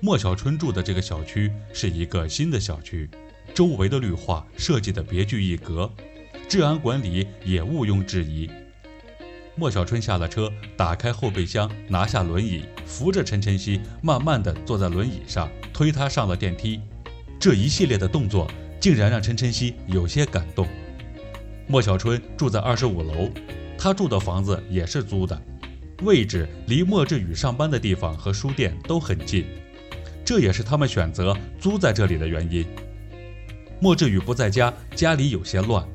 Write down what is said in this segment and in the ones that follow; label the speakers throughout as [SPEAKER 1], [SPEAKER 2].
[SPEAKER 1] 莫小春住的这个小区是一个新的小区，周围的绿化设计的别具一格，治安管理也毋庸置疑。莫小春下了车，打开后备箱，拿下轮椅，扶着陈晨曦，慢慢地坐在轮椅上，推他上了电梯。这一系列的动作，竟然让陈晨曦有些感动。莫小春住在二十五楼，他住的房子也是租的，位置离莫志宇上班的地方和书店都很近，这也是他们选择租在这里的原因。莫志宇不在家，家里有些乱。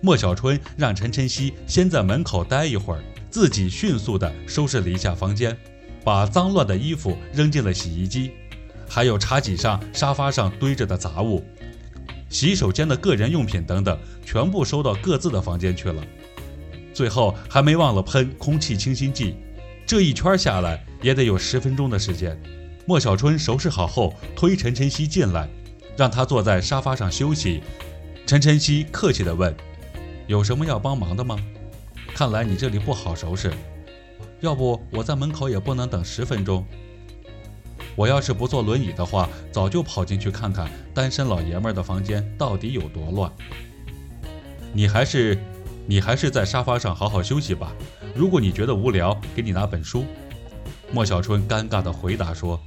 [SPEAKER 1] 莫小春让陈晨曦先在门口待一会儿，自己迅速地收拾了一下房间，把脏乱的衣服扔进了洗衣机，还有茶几上、沙发上堆着的杂物、洗手间的个人用品等等，全部收到各自的房间去了。最后还没忘了喷空气清新剂，这一圈下来也得有十分钟的时间。莫小春收拾好后，推陈晨曦进来，让他坐在沙发上休息。陈晨曦客气地问。有什么要帮忙的吗？看来你这里不好收拾，要不我在门口也不能等十分钟。我要是不坐轮椅的话，早就跑进去看看单身老爷们的房间到底有多乱。你还是，你还是在沙发上好好休息吧。如果你觉得无聊，给你拿本书。莫小春尴尬地回答说。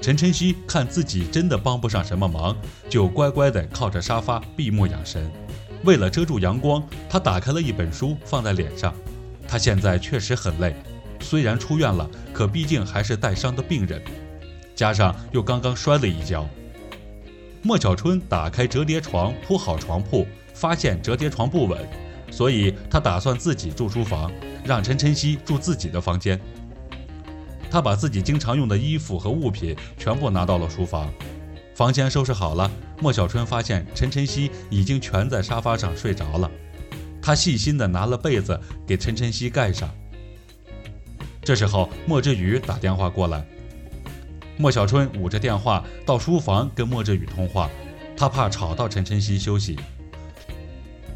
[SPEAKER 1] 陈晨曦看自己真的帮不上什么忙，就乖乖地靠着沙发闭目养神。为了遮住阳光，他打开了一本书放在脸上。他现在确实很累，虽然出院了，可毕竟还是带伤的病人，加上又刚刚摔了一跤。莫小春打开折叠床，铺好床铺，发现折叠床不稳，所以他打算自己住书房，让陈晨曦住自己的房间。他把自己经常用的衣服和物品全部拿到了书房。房间收拾好了，莫小春发现陈晨曦已经蜷在沙发上睡着了。他细心地拿了被子给陈晨曦盖上。这时候，莫志宇打电话过来，莫小春捂着电话到书房跟莫志宇通话，他怕吵到陈晨曦休息。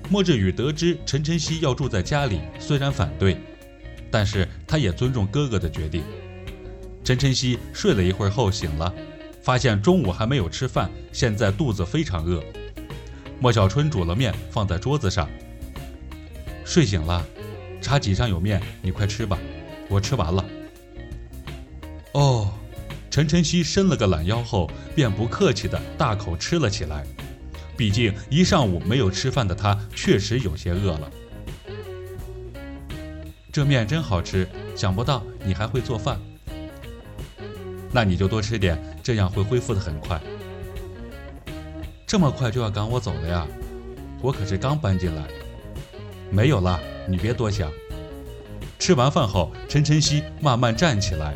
[SPEAKER 1] 莫志宇得知陈晨曦要住在家里，虽然反对，但是他也尊重哥哥的决定。陈晨曦睡了一会儿后醒了。发现中午还没有吃饭，现在肚子非常饿。莫小春煮了面放在桌子上。睡醒了，茶几上有面，你快吃吧，我吃完了。哦，陈晨曦伸了个懒腰后，便不客气的大口吃了起来。毕竟一上午没有吃饭的他，确实有些饿了。这面真好吃，想不到你还会做饭。那你就多吃点，这样会恢复的很快。这么快就要赶我走了呀？我可是刚搬进来。没有了，你别多想。吃完饭后，陈晨曦慢慢站起来，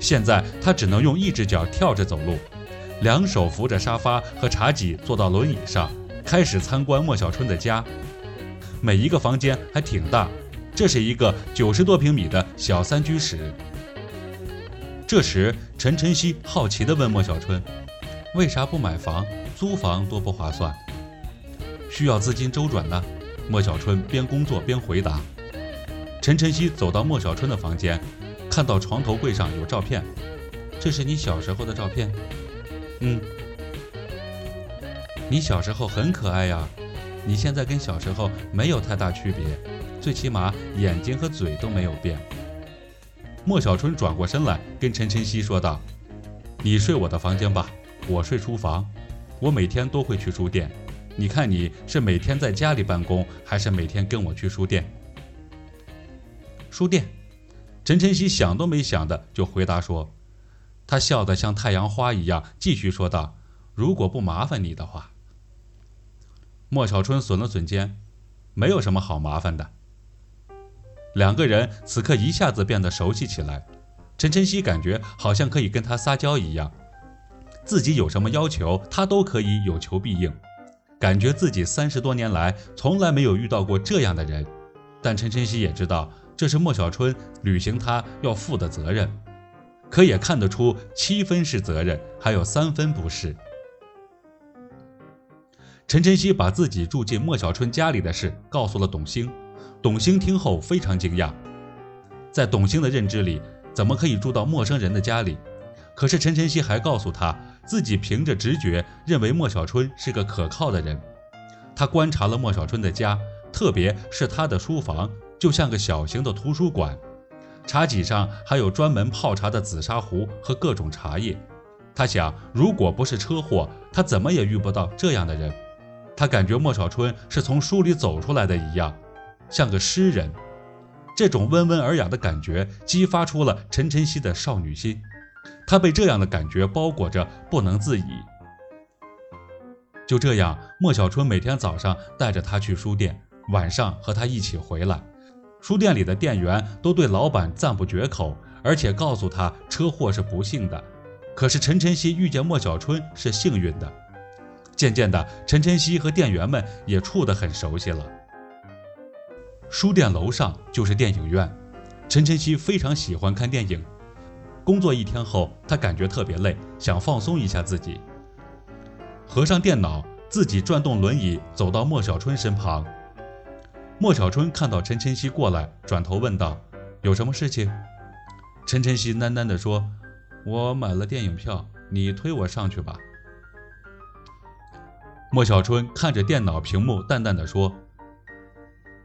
[SPEAKER 1] 现在他只能用一只脚跳着走路，两手扶着沙发和茶几，坐到轮椅上，开始参观莫小春的家。每一个房间还挺大，这是一个九十多平米的小三居室。这时，陈晨曦好奇地问莫小春：“为啥不买房？租房多不划算？需要资金周转呢？”莫小春边工作边回答。陈晨曦走到莫小春的房间，看到床头柜上有照片，这是你小时候的照片。嗯，你小时候很可爱呀，你现在跟小时候没有太大区别，最起码眼睛和嘴都没有变。莫小春转过身来，跟陈晨曦说道：“你睡我的房间吧，我睡书房。我每天都会去书店，你看你是每天在家里办公，还是每天跟我去书店？”书店，陈晨曦想都没想的就回答说：“他笑得像太阳花一样，继续说道：‘如果不麻烦你的话。’”莫小春耸了耸肩：“没有什么好麻烦的。”两个人此刻一下子变得熟悉起来，陈晨曦感觉好像可以跟他撒娇一样，自己有什么要求，他都可以有求必应，感觉自己三十多年来从来没有遇到过这样的人。但陈晨曦也知道这是莫小春履行他要负的责任，可也看得出七分是责任，还有三分不是。陈晨曦把自己住进莫小春家里的事告诉了董兴。董兴听后非常惊讶，在董兴的认知里，怎么可以住到陌生人的家里？可是陈晨曦还告诉他自己凭着直觉认为莫小春是个可靠的人。他观察了莫小春的家，特别是他的书房，就像个小型的图书馆。茶几上还有专门泡茶的紫砂壶和各种茶叶。他想，如果不是车祸，他怎么也遇不到这样的人。他感觉莫小春是从书里走出来的一样，像个诗人。这种温文尔雅的感觉激发出了陈晨曦的少女心，她被这样的感觉包裹着，不能自已。就这样，莫小春每天早上带着她去书店，晚上和她一起回来。书店里的店员都对老板赞不绝口，而且告诉他车祸是不幸的。可是陈晨曦遇见莫小春是幸运的。渐渐的，陈晨曦和店员们也处得很熟悉了。书店楼上就是电影院，陈晨曦非常喜欢看电影。工作一天后，他感觉特别累，想放松一下自己。合上电脑，自己转动轮椅走到莫小春身旁。莫小春看到陈晨曦过来，转头问道：“有什么事情？”陈晨曦喃喃地说：“我买了电影票，你推我上去吧。”莫小春看着电脑屏幕，淡淡的说：“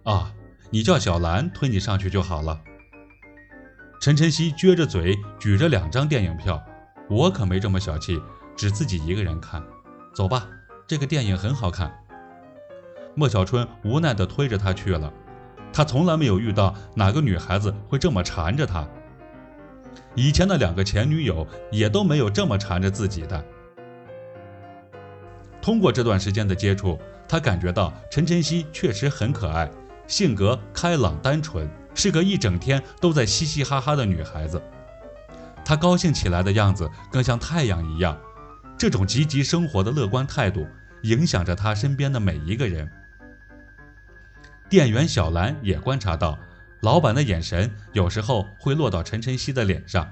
[SPEAKER 1] 啊，你叫小兰推你上去就好了。”陈晨曦撅着嘴，举着两张电影票：“我可没这么小气，只自己一个人看。走吧，这个电影很好看。”莫小春无奈地推着他去了。他从来没有遇到哪个女孩子会这么缠着他。以前的两个前女友也都没有这么缠着自己的。通过这段时间的接触，他感觉到陈晨曦确实很可爱，性格开朗单纯，是个一整天都在嘻嘻哈哈的女孩子。她高兴起来的样子更像太阳一样，这种积极生活的乐观态度影响着她身边的每一个人。店员小兰也观察到，老板的眼神有时候会落到陈晨曦的脸上，